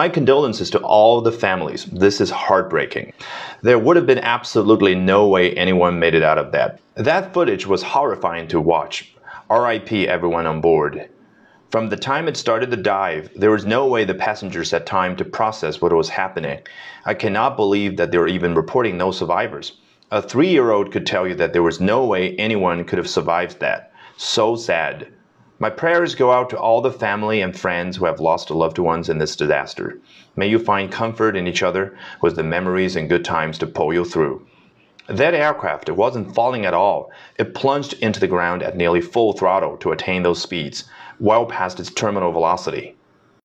My condolences to all the families. This is heartbreaking. There would have been absolutely no way anyone made it out of that. That footage was horrifying to watch. RIP everyone on board. From the time it started the dive, there was no way the passengers had time to process what was happening. I cannot believe that they were even reporting no survivors. A three year old could tell you that there was no way anyone could have survived that. So sad. My prayers go out to all the family and friends who have lost loved ones in this disaster. May you find comfort in each other with the memories and good times to pull you through. That aircraft wasn't falling at all. It plunged into the ground at nearly full throttle to attain those speeds, well past its terminal velocity.